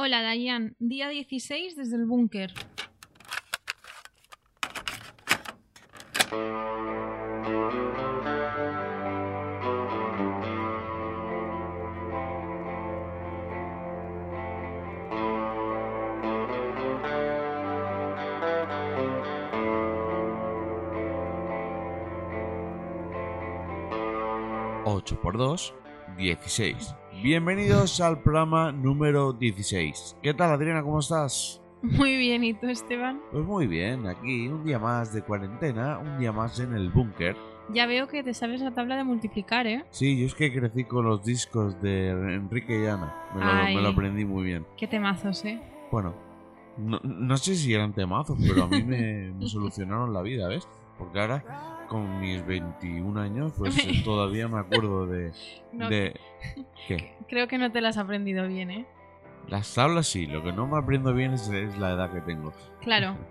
Hola, Dayan. Día 16 desde el búnker. Ocho por 2, 16. Bienvenidos al programa número 16. ¿Qué tal, Adriana? ¿Cómo estás? Muy bien, ¿y tú, Esteban? Pues muy bien, aquí un día más de cuarentena, un día más en el búnker. Ya veo que te sabes la tabla de multiplicar, ¿eh? Sí, yo es que crecí con los discos de Enrique y Ana. Me lo, Ay. me lo aprendí muy bien. Qué temazos, ¿eh? Bueno, no, no sé si eran temazos, pero a mí me, me solucionaron la vida, ¿ves? Porque ahora, con mis 21 años, pues todavía me acuerdo de... No, de ¿Qué? Creo que no te las has aprendido bien, ¿eh? Las tablas sí, lo que no me aprendo bien es, es la edad que tengo. Claro.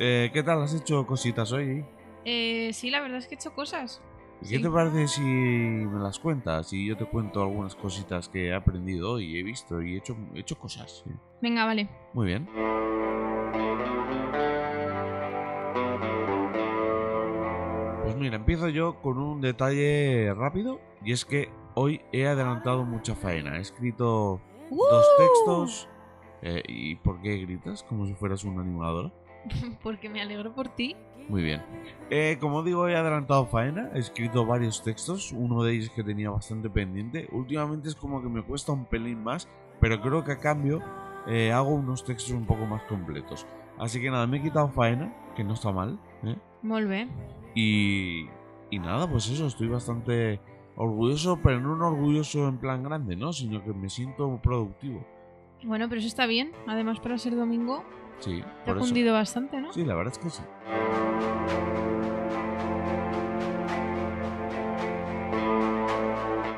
Eh, ¿Qué tal? ¿Has hecho cositas hoy? Eh, sí, la verdad es que he hecho cosas. ¿Qué Sí. te parece si me las cuentas? Y yo te cuento algunas cositas que he aprendido y he visto y he hecho, he hecho cosas. Venga, vale. Muy bien. Mira, empiezo yo con un detalle rápido y es que hoy he adelantado mucha faena. He escrito dos textos. eh, ¿Y por qué gritas? Como si fueras un animador. Porque me alegro por ti. Muy bien. Eh, como digo, he adelantado faena, he escrito varios textos, uno de ellos que tenía bastante pendiente. Últimamente es como que me cuesta un pelín más, pero creo que a cambio eh, hago unos textos un poco más completos. Así que nada, me he quitado faena, que no está mal. ¿eh? Molt bé. Y, y nada, pues eso, estoy bastante orgulloso, pero no un orgulloso en plan grande, ¿no? Sino que me siento productivo. Bueno, pero eso está bien. Además, para ser domingo, Sí, te ha cundido bastante, ¿no? Sí, la verdad es que sí.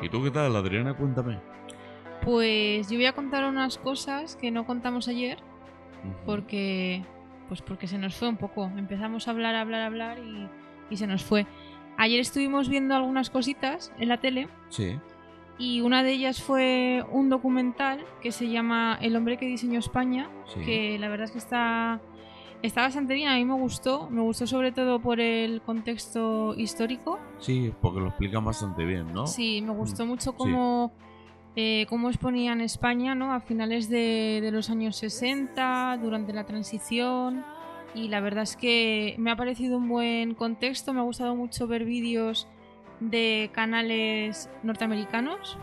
¿Y tú qué tal, Adriana? Cuéntame. Pues yo voy a contar unas cosas que no contamos ayer porque pues porque se nos fue un poco. Empezamos a hablar, hablar, hablar y, y se nos fue. Ayer estuvimos viendo algunas cositas en la tele Sí. y una de ellas fue un documental que se llama El hombre que diseñó España, Sí. que la verdad es que está está bastante bien, a mí me gustó, me gustó sobre todo por el contexto histórico. Sí, porque lo explican bastante bien, ¿no? Sí, me gustó Mm, mucho sí. Cómo, eh, cómo exponían España ¿no? a finales de, de los años 60, durante la transición. Y la verdad es que me ha parecido un buen contexto. Me ha gustado mucho ver vídeos de canales norteamericanos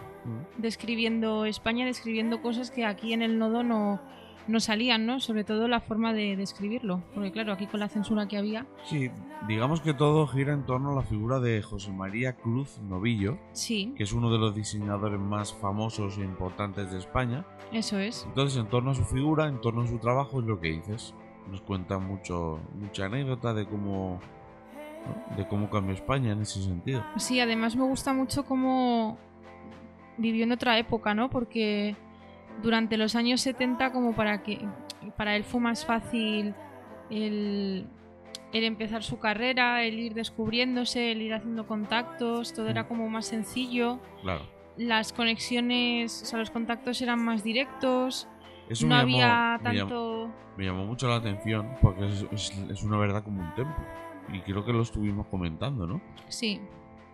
describiendo España, describiendo cosas que aquí en el nodo no, no salían, ¿no? Sobre todo la forma de describirlo. Porque claro, aquí con la censura que había. Sí, digamos que todo gira en torno a la figura de José María Cruz Novillo, Sí, que es uno de los diseñadores más famosos e importantes de España. eso es. Entonces, en torno a su figura, en torno a su trabajo, es lo que dices. Nos cuenta mucho, mucha anécdota de cómo, ¿no? de cómo cambió España en ese sentido. Sí, además me gusta mucho cómo vivió en otra época, ¿no? Porque durante los años 70 como para que para él fue más fácil el, el empezar su carrera, el ir descubriéndose, el ir haciendo contactos, todo era como más sencillo. Claro. Las conexiones, o sea, los contactos eran más directos, Eso no me, llamó, había me, llamó, tanto... me llamó mucho la atención porque es, es- es una verdad como un templo. Y creo que lo estuvimos comentando, ¿no? Sí,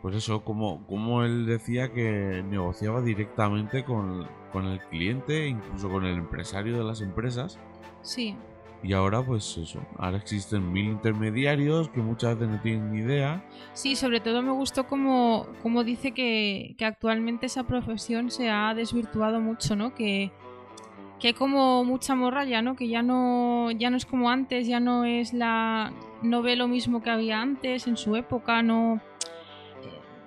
Pues eso, como, como él decía que negociaba directamente con, con el cliente, incluso con el empresario de las empresas. sí, Y ahora, pues eso, ahora existen mil intermediarios que muchas veces no tienen ni idea. Sí, sobre todo me gustó como, como dice que, que actualmente esa profesión se ha desvirtuado mucho, ¿no? Que, que hay como mucha morralla, ¿no? Que ya no, ya no es como antes, ya no es la. no ve lo mismo que había antes, en su época, no.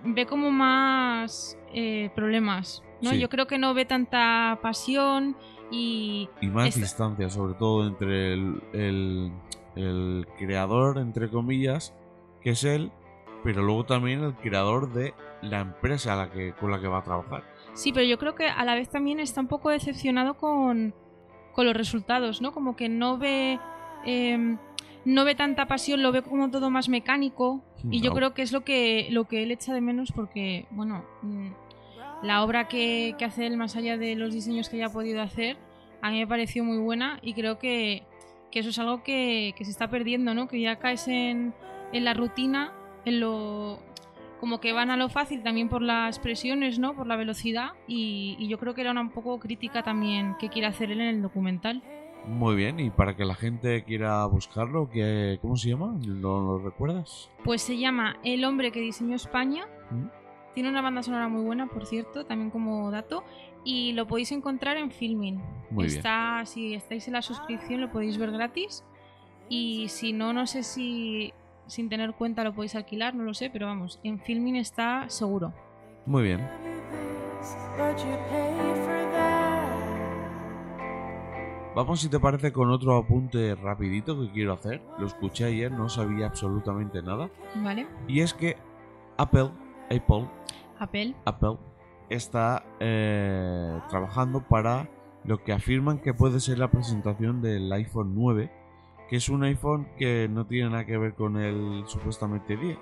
Eh, ve como más eh, problemas. ¿no? Sí. Yo creo que no ve tanta pasión y Y más Esta- distancia, sobre todo entre el, el, el creador, entre comillas, que es él, pero luego también el creador de la empresa a la que, con la que va a trabajar. Sí, pero yo creo que a la vez también está un poco decepcionado con, con los resultados, ¿no? Como que no ve. em, no ve tanta pasión, lo ve como todo más mecánico. Y yo creo que es lo que, lo que él echa de menos porque, bueno, mm, la obra que, que hace él, más allá de los diseños que haya podido hacer, a mí me pareció muy buena y creo que, que eso es algo que, que se está perdiendo, ¿no? Que ya caes en, en la rutina, en lo como que van a lo fácil también por las presiones, ¿no? Por la velocidad y, y yo creo que era una un poco crítica también que quiere hacer él en el documental. Muy bien, y para que la gente quiera buscarlo, ¿qué, ¿cómo se llama? ¿Lo, lo recuerdas? Pues se llama El hombre que diseñó España. ¿Mm? Tiene una banda sonora muy buena, por cierto, también como dato. Y lo podéis encontrar en Filmin. Muy bien. Está, si estáis en la suscripción, lo podéis ver gratis. Y si no, no sé si sin tener cuenta lo podéis alquilar, no lo sé, pero vamos, en Filmin está seguro. Muy bien. Vamos, si te parece, con otro apunte rapidito que quiero hacer. Lo escuché ayer, no sabía absolutamente nada. ¿Vale? Y es que Apple, Apple, Apple. Apple está eh, trabajando para lo que afirman que puede ser la presentación del iPhone 9, que es un iPhone que no tiene nada que ver con el supuestamente 10.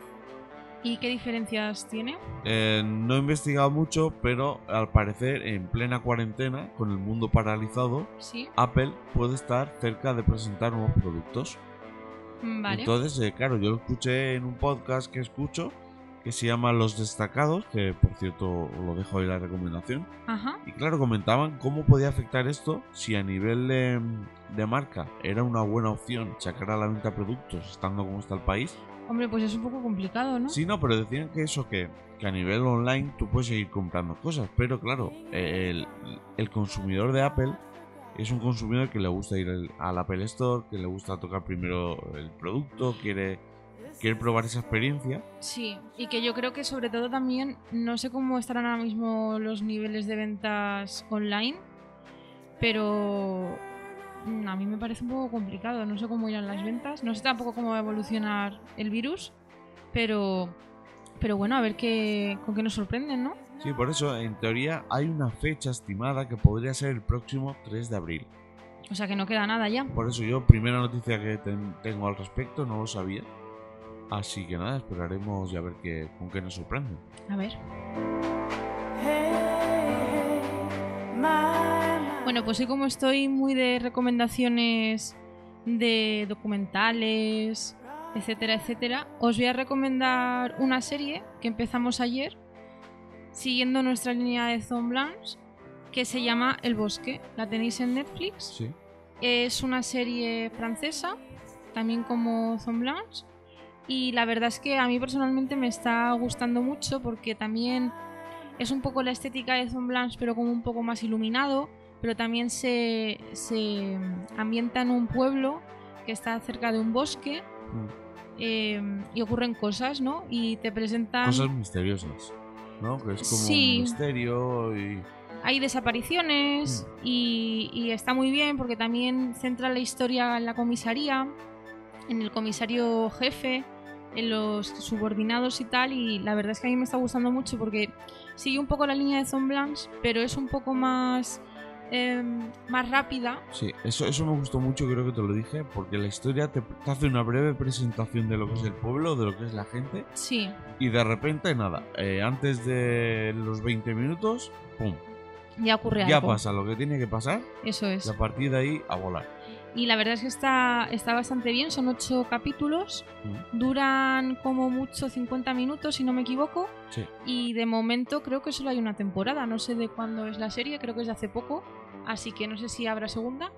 ¿Y qué diferencias tiene? Eh, no he investigado mucho, pero al parecer en plena cuarentena, con el mundo paralizado, Sí. Apple puede estar cerca de presentar nuevos productos. Mm, Vale. Entonces, eh, claro, yo lo escuché en un podcast que escucho que se llama Los Destacados, que por cierto lo dejo ahí la recomendación. Ajá. Y claro, comentaban cómo podía afectar esto si a nivel de, de marca era una buena opción sacar a la venta productos estando como está el país. Hombre, pues es un poco complicado, ¿no? Sí, no, pero decían que eso, que, que a nivel online tú puedes seguir comprando cosas, pero claro, el, el consumidor de Apple es un consumidor que le gusta ir al- al Apple Store, que le gusta tocar primero el producto, quiere, quiere probar esa experiencia. Sí, y que yo creo que sobre todo también, no sé cómo estarán ahora mismo los niveles de ventas online, pero a mí me parece un poco complicado, no sé cómo irán las ventas, no sé tampoco cómo va a evolucionar el virus, pero, pero bueno, a ver qué, con qué nos sorprenden, ¿no? Sí, por eso, en teoría, hay una fecha estimada que podría ser el próximo 3 de abril. O sea que no queda nada ya. Por eso yo, primera noticia que ten- tengo al respecto, no lo sabía. Así que nada, esperaremos y a ver qué, con qué nos sorprenden. A ver. Bueno, pues hoy como estoy muy de recomendaciones de documentales, etcétera, etcétera, os voy a recomendar una serie que empezamos ayer, siguiendo nuestra línea de Zomblanche, que se llama El Bosque. La tenéis en Netflix. Sí. Es una serie francesa, también como Zomblanche. Y la verdad es que a mí personalmente me está gustando mucho porque también es un poco la estética de Zomblanche, pero como un poco más iluminado. Pero también se, se ambienta en un pueblo que está cerca de un bosque Mm. eh, y ocurren cosas, ¿no? Y te presentan. Cosas misteriosas, ¿no? Que es como Sí. un misterio y... hay desapariciones y, y está muy bien porque también centra la historia en la comisaría, en el comisario jefe, en los subordinados y tal. Y la verdad es que a mí me está gustando mucho porque sigue un poco la línea de Zomblanche, pero es un poco más, em, más rápida. Sí, eso, eso me gustó mucho, creo que te lo dije, porque la historia te, te hace una breve presentación de lo que es el pueblo, de lo que es la gente, Sí, y de repente, nada, eh, antes de los 20 minutos, ¡pum! ya ocurre Ya algo. pasa lo que tiene que pasar, Eso es. y a partir de ahí, a volar. Y la verdad es que está, está bastante bien, son ocho capítulos, Mm. duran como mucho 50 minutos si no me equivoco. Sí. Y de momento creo que solo hay una temporada, no sé de cuándo es la serie, creo que es de hace poco, así que no sé si habrá segunda.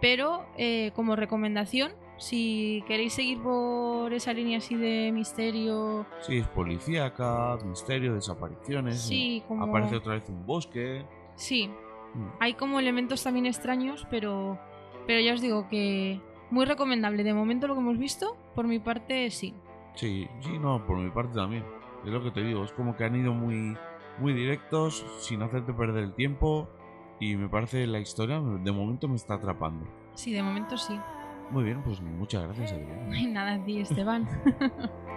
Pero eh, como recomendación, si queréis seguir por esa línea así de misterio, Sí, es policíaca, misterio, desapariciones. sí, como... Aparece otra vez un bosque. Sí, Mm. hay como elementos también extraños, pero, pero ya os digo que muy recomendable. De momento lo que hemos visto, por mi parte, sí. Sí, sí, no, por mi parte también. Es lo que te digo, es como que han ido muy, muy directos, sin hacerte perder el tiempo. Y me parece la historia, de momento me está atrapando. Sí, de momento sí. Muy bien, pues muchas gracias, Adrián. No hay nada a ti, Esteban.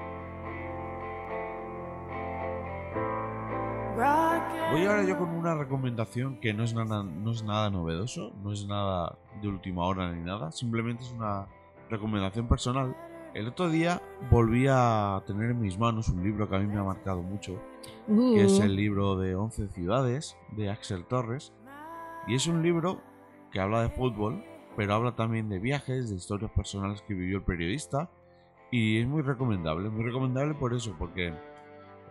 Voy ahora yo con una recomendación que no es nada, no es nada novedoso, no es nada de última hora ni nada, simplemente es una recomendación personal. El otro día volví a tener en mis manos un libro que a mí me ha marcado mucho, que es Uh, el libro de 11 ciudades de Axel Torres. Y es un libro que habla de fútbol, pero habla también de viajes, de historias personales que vivió el periodista. Y es muy recomendable, muy recomendable por eso, porque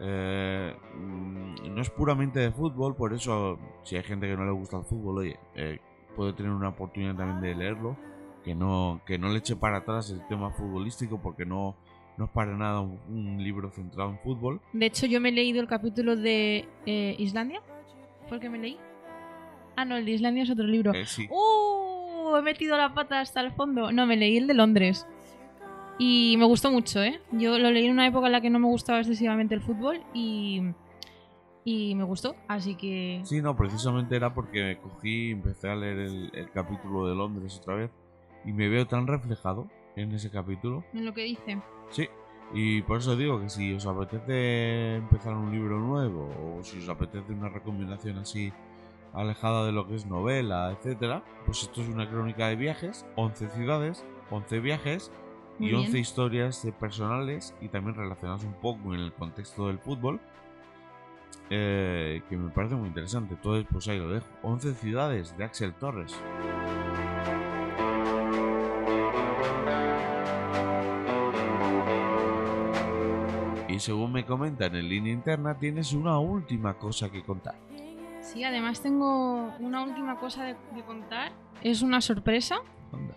eh, mm, no es puramente de fútbol, por eso si hay gente que no le gusta el fútbol, oye, eh, puede tener una oportunidad también de leerlo, que no, que no le eche para atrás el tema futbolístico, porque no, no es para nada un, libro centrado en fútbol. De hecho, yo me he leído el capítulo de eh, Islandia. ¿Fue el que me leí? Ah, no, el de Islandia es otro libro. Eh, sí. ¡Uh! He metido la pata hasta el fondo. No, me leí el de Londres. Y me gustó mucho, ¿eh? Yo lo leí en una época en la que no me gustaba excesivamente el fútbol y, y me gustó. Así que... Sí, no, precisamente era porque cogí y empecé a leer el, el capítulo de Londres otra vez y me veo tan reflejado en ese capítulo. En lo que dice. Sí, y por eso digo que si os apetece empezar un libro nuevo o si os apetece una recomendación así alejada de lo que es novela, etcétera, pues esto es una crónica de viajes, 11 ciudades, 11 viajes Muy y 11 bien. historias personales y también relacionadas un poco en el contexto del fútbol. eh, que me parece muy interesante. Entonces, pues ahí lo dejo. 11 ciudades de Axel Torres. Y según me comentan en línea interna, tienes una última cosa que contar. Sí, además tengo una última cosa de, de contar. Es una sorpresa. Anda.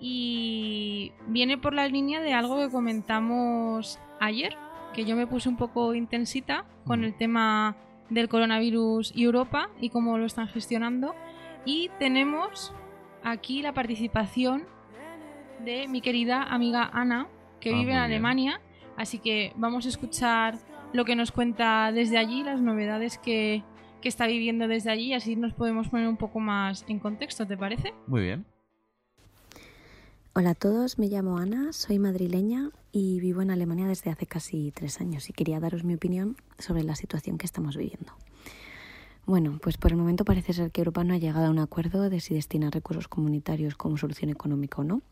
y viene por la línea de algo que comentamos ayer, que yo me puse un poco intensita con Mm. el tema del coronavirus y Europa y cómo lo están gestionando. Y tenemos aquí la participación de mi querida amiga Ana, que Ah, vive en bien. Alemania. Así que vamos a escuchar lo que nos cuenta desde allí, las novedades que, que está viviendo desde allí, así nos podemos poner un poco más en contexto, ¿te parece? Muy bien. Hola a todos, me llamo Ana, soy madrileña y vivo en Alemania desde hace casi tres años y quería daros mi opinión sobre la situación que estamos viviendo. Bueno, pues por el momento parece ser que Europa no ha llegado a un acuerdo de si destinar recursos comunitarios como solución económica o no.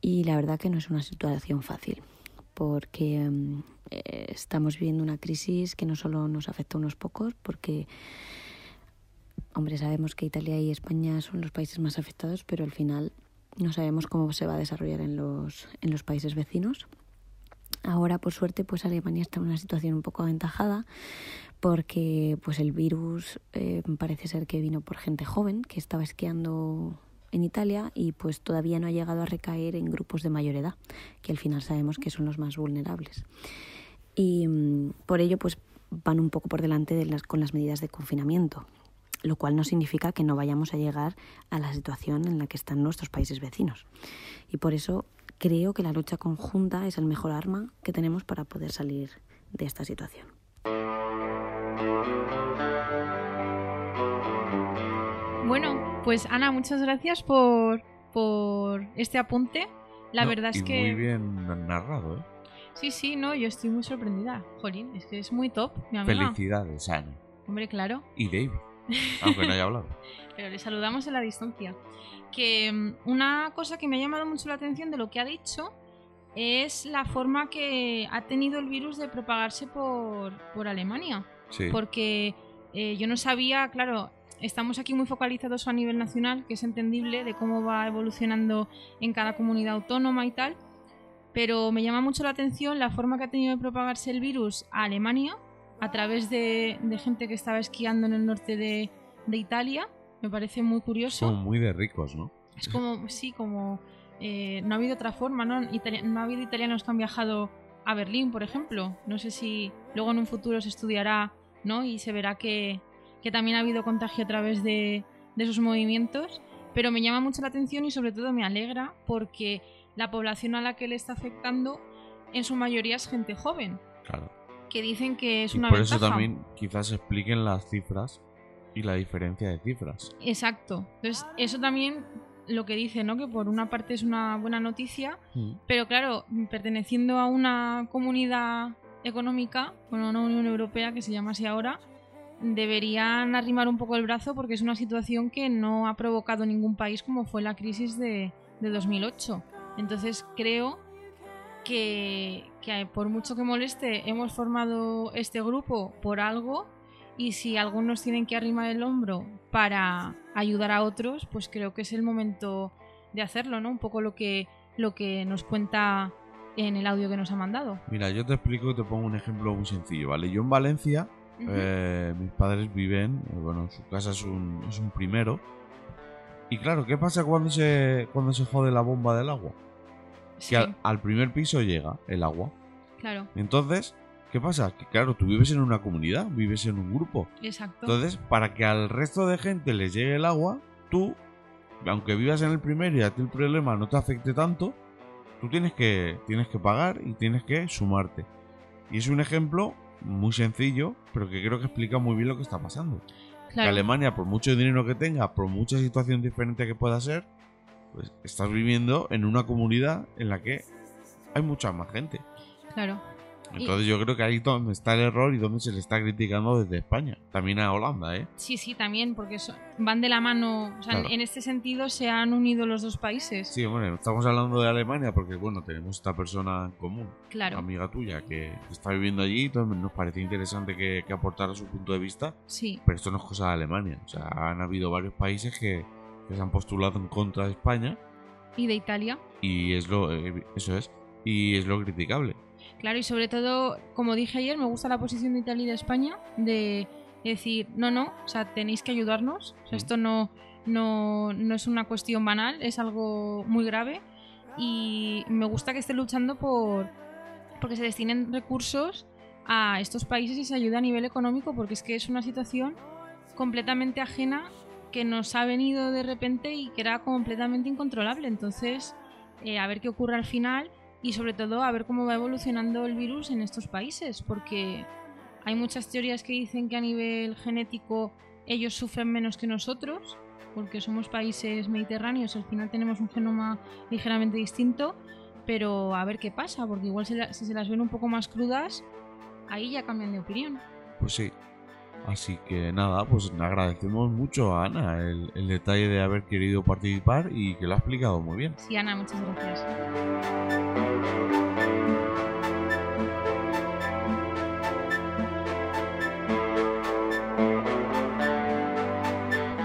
Y la verdad que no es una situación fácil, porque mm, eh, estamos viviendo una crisis que no solo nos afecta a unos pocos, porque Hombre, sabemos que Italia y España son los países más afectados, pero al final no sabemos cómo se va a desarrollar en los, en los países vecinos. Ahora, por suerte, pues Alemania está en una situación un poco aventajada porque pues el virus eh, parece ser que vino por gente joven que estaba esquiando en Italia y pues todavía no ha llegado a recaer en grupos de mayor edad, que al final sabemos que son los más vulnerables. Y mm, por ello pues van un poco por delante de las, con las medidas de confinamiento, lo cual no significa que no vayamos a llegar a la situación en la que están nuestros países vecinos. Y por eso creo que la lucha conjunta es el mejor arma que tenemos para poder salir de esta situación. Bueno, pues Ana, muchas gracias por, por este apunte. La No, verdad es y que... Muy bien narrado, ¿eh? Sí, sí, no, yo estoy muy sorprendida. Jolín, es que es muy top, mi amiga. Felicidades, Ana. Hombre, claro. Y David. Aunque no haya hablado. Pero le saludamos en la distancia. Que mm, una cosa que me ha llamado mucho la atención de lo que ha dicho es la forma que ha tenido el virus de propagarse por, por Alemania. Sí. Porque eh, yo no sabía, claro, estamos aquí muy focalizados a nivel nacional, que es entendible de cómo va evolucionando en cada comunidad autónoma y tal. Pero me llama mucho la atención la forma que ha tenido de propagarse el virus a Alemania a través de, de gente que estaba esquiando en el norte de, de Italia. Me parece muy curioso. Son muy de ricos, ¿no? Es como, sí, como eh, no ha habido otra forma, ¿no? No ha habido italianos que han viajado a Berlín, por ejemplo. No sé si luego en un futuro se estudiará, ¿no? Y se verá que, que también ha habido contagio a través de, de esos movimientos. Pero me llama mucho la atención y sobre todo me alegra porque la población a la que le está afectando en su mayoría es gente joven, Claro. que dicen que es Y una por ventaja. eso también quizás expliquen las cifras y la diferencia de cifras. Exacto. Entonces, eso también lo que dice, ¿no? Que por una parte es una buena noticia, Mm. Pero claro, perteneciendo a una comunidad económica, bueno, una Unión Europea que se llama así ahora, deberían arrimar un poco el brazo porque es una situación que no ha provocado ningún país como fue la crisis de, de 2008. Entonces creo que, que por mucho que moleste, hemos formado este grupo por algo y si algunos tienen que arrimar el hombro para ayudar a otros, pues creo que es el momento de hacerlo, ¿no? Un poco lo que, lo que nos cuenta en el audio que nos ha mandado. Mira, yo te explico te pongo un ejemplo muy sencillo, ¿vale? Yo en Valencia, eh, mis padres viven, eh, bueno, su casa es un, es un primero. Y claro, ¿qué pasa cuando se, cuando se jode la bomba del agua? Sí, Que al, al primer piso llega el agua. claro, Entonces, ¿qué pasa? Que claro, tú vives en una comunidad, vives en un grupo. exacto. Entonces, para que al resto de gente les llegue el agua, tú, aunque vivas en el primero y a ti el problema no te afecte tanto, tú tienes que, tienes que pagar y tienes que sumarte. Y es un ejemplo muy sencillo, pero que creo que explica muy bien lo que está pasando. Que. Alemania, por mucho dinero que tenga, por mucha situación diferente que pueda ser, pues estás viviendo en una comunidad en la que hay mucha más gente. claro. Y- Entonces yo creo que ahí es donde está el error y donde se le está criticando desde España. También a Holanda, ¿eh? Sí, sí, también, porque van de la mano. O sea, en- Claro. en este sentido se han unido los dos países. Sí, bueno, estamos hablando de Alemania porque, bueno, tenemos esta persona en común, Claro, amiga tuya, que está viviendo allí, entonces nos parece interesante que, que aportara su punto de vista, sí, pero esto no es cosa de Alemania. O sea, han habido varios países que, que se han postulado en contra de España y de Italia. y es lo, eh, eso es, y es lo criticable. Claro, y sobre todo, como dije ayer, me gusta la posición de Italia y de España de decir, no, no, o sea, tenéis que ayudarnos. O sea, Mm. esto no, no, no es una cuestión banal, es algo muy grave. Y me gusta que esté luchando por porque se destinen recursos a estos países y se ayude a nivel económico, porque es que es una situación completamente ajena que nos ha venido de repente y que era completamente incontrolable. Entonces, eh, a ver qué ocurre al final y sobre todo a ver cómo va evolucionando el virus en estos países, porque hay muchas teorías que dicen que a nivel genético ellos sufren menos que nosotros, porque somos países mediterráneos, al final tenemos un genoma ligeramente distinto, pero a ver qué pasa, porque igual si se las ven un poco más crudas, ahí ya cambian de opinión. Pues sí. Así que nada, pues agradecemos mucho a Ana el, el detalle de haber querido participar y que lo ha explicado muy bien. Sí, Ana, muchas gracias.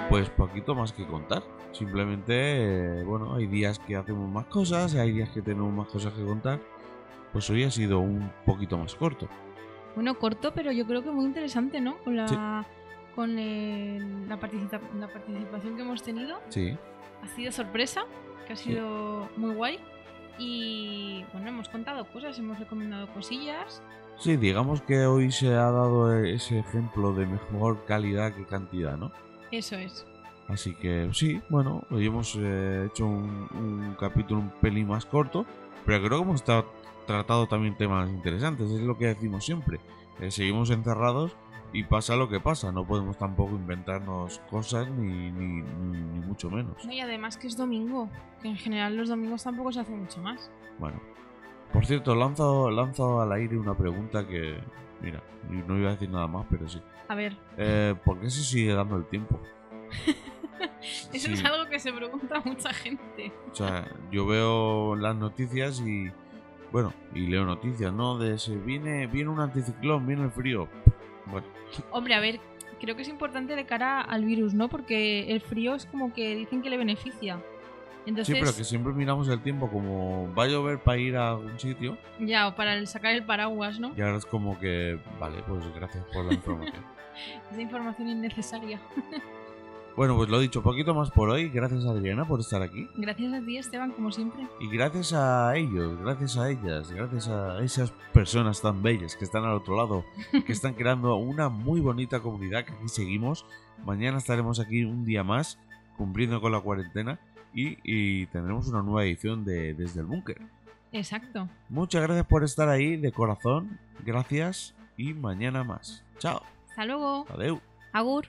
Pues poquito más que contar. Simplemente, bueno, hay días que hacemos más cosas, hay días que tenemos más cosas que contar. Pues hoy ha sido un poquito más corto. Bueno, corto, pero yo creo que muy interesante, ¿no? Con la, con el- la, participa- la participación que hemos tenido. Sí, Ha sido sorpresa, que ha sido muy guay. Y bueno, hemos contado cosas, hemos recomendado cosillas. sí, digamos que hoy se ha dado ese ejemplo de mejor calidad que cantidad, ¿no? Eso es. Así que sí, bueno, hoy hemos eh, hecho un, un capítulo un pelín más corto, pero creo que hemos estado- tratado también temas interesantes, es lo que decimos siempre. Eh, seguimos encerrados y pasa lo que pasa, no podemos tampoco inventarnos cosas ni, ni, ni- ni mucho menos. No, y además que es domingo, que en general los domingos tampoco se hace mucho más. Bueno, por cierto, lanzo, lanzo al aire una pregunta que, mira, no iba a decir nada más, pero sí. A ver, Eh, ¿Por qué se sigue dando el tiempo? eso Sí. es algo que se pregunta mucha gente. O sea, yo veo las noticias y. Bueno, y leo noticias, ¿no? De se viene, viene un anticiclón, viene el frío. Bueno, Hombre, a ver, creo que es importante de cara al virus, ¿no? Porque el frío es como que dicen que le beneficia. Entonces, sí, pero que siempre miramos el tiempo como va a llover para ir a algún sitio. ya, o para sacar el paraguas, ¿no? Y ahora es como que, vale, pues gracias por la información. Esa información innecesaria. bueno, pues lo dicho, poquito más por hoy. Gracias Adriana por estar aquí. Gracias a ti, Esteban, como siempre. Y gracias a ellos, gracias a ellas, gracias a esas personas tan bellas que están al otro lado, que están creando una muy bonita comunidad que aquí seguimos. Mañana estaremos aquí un día más, cumpliendo con la cuarentena y, y tendremos una nueva edición de Desde el Búnker. Exacto. Muchas gracias por estar ahí de corazón, gracias y mañana más. Chao, Hasta luego. adeu. Agur.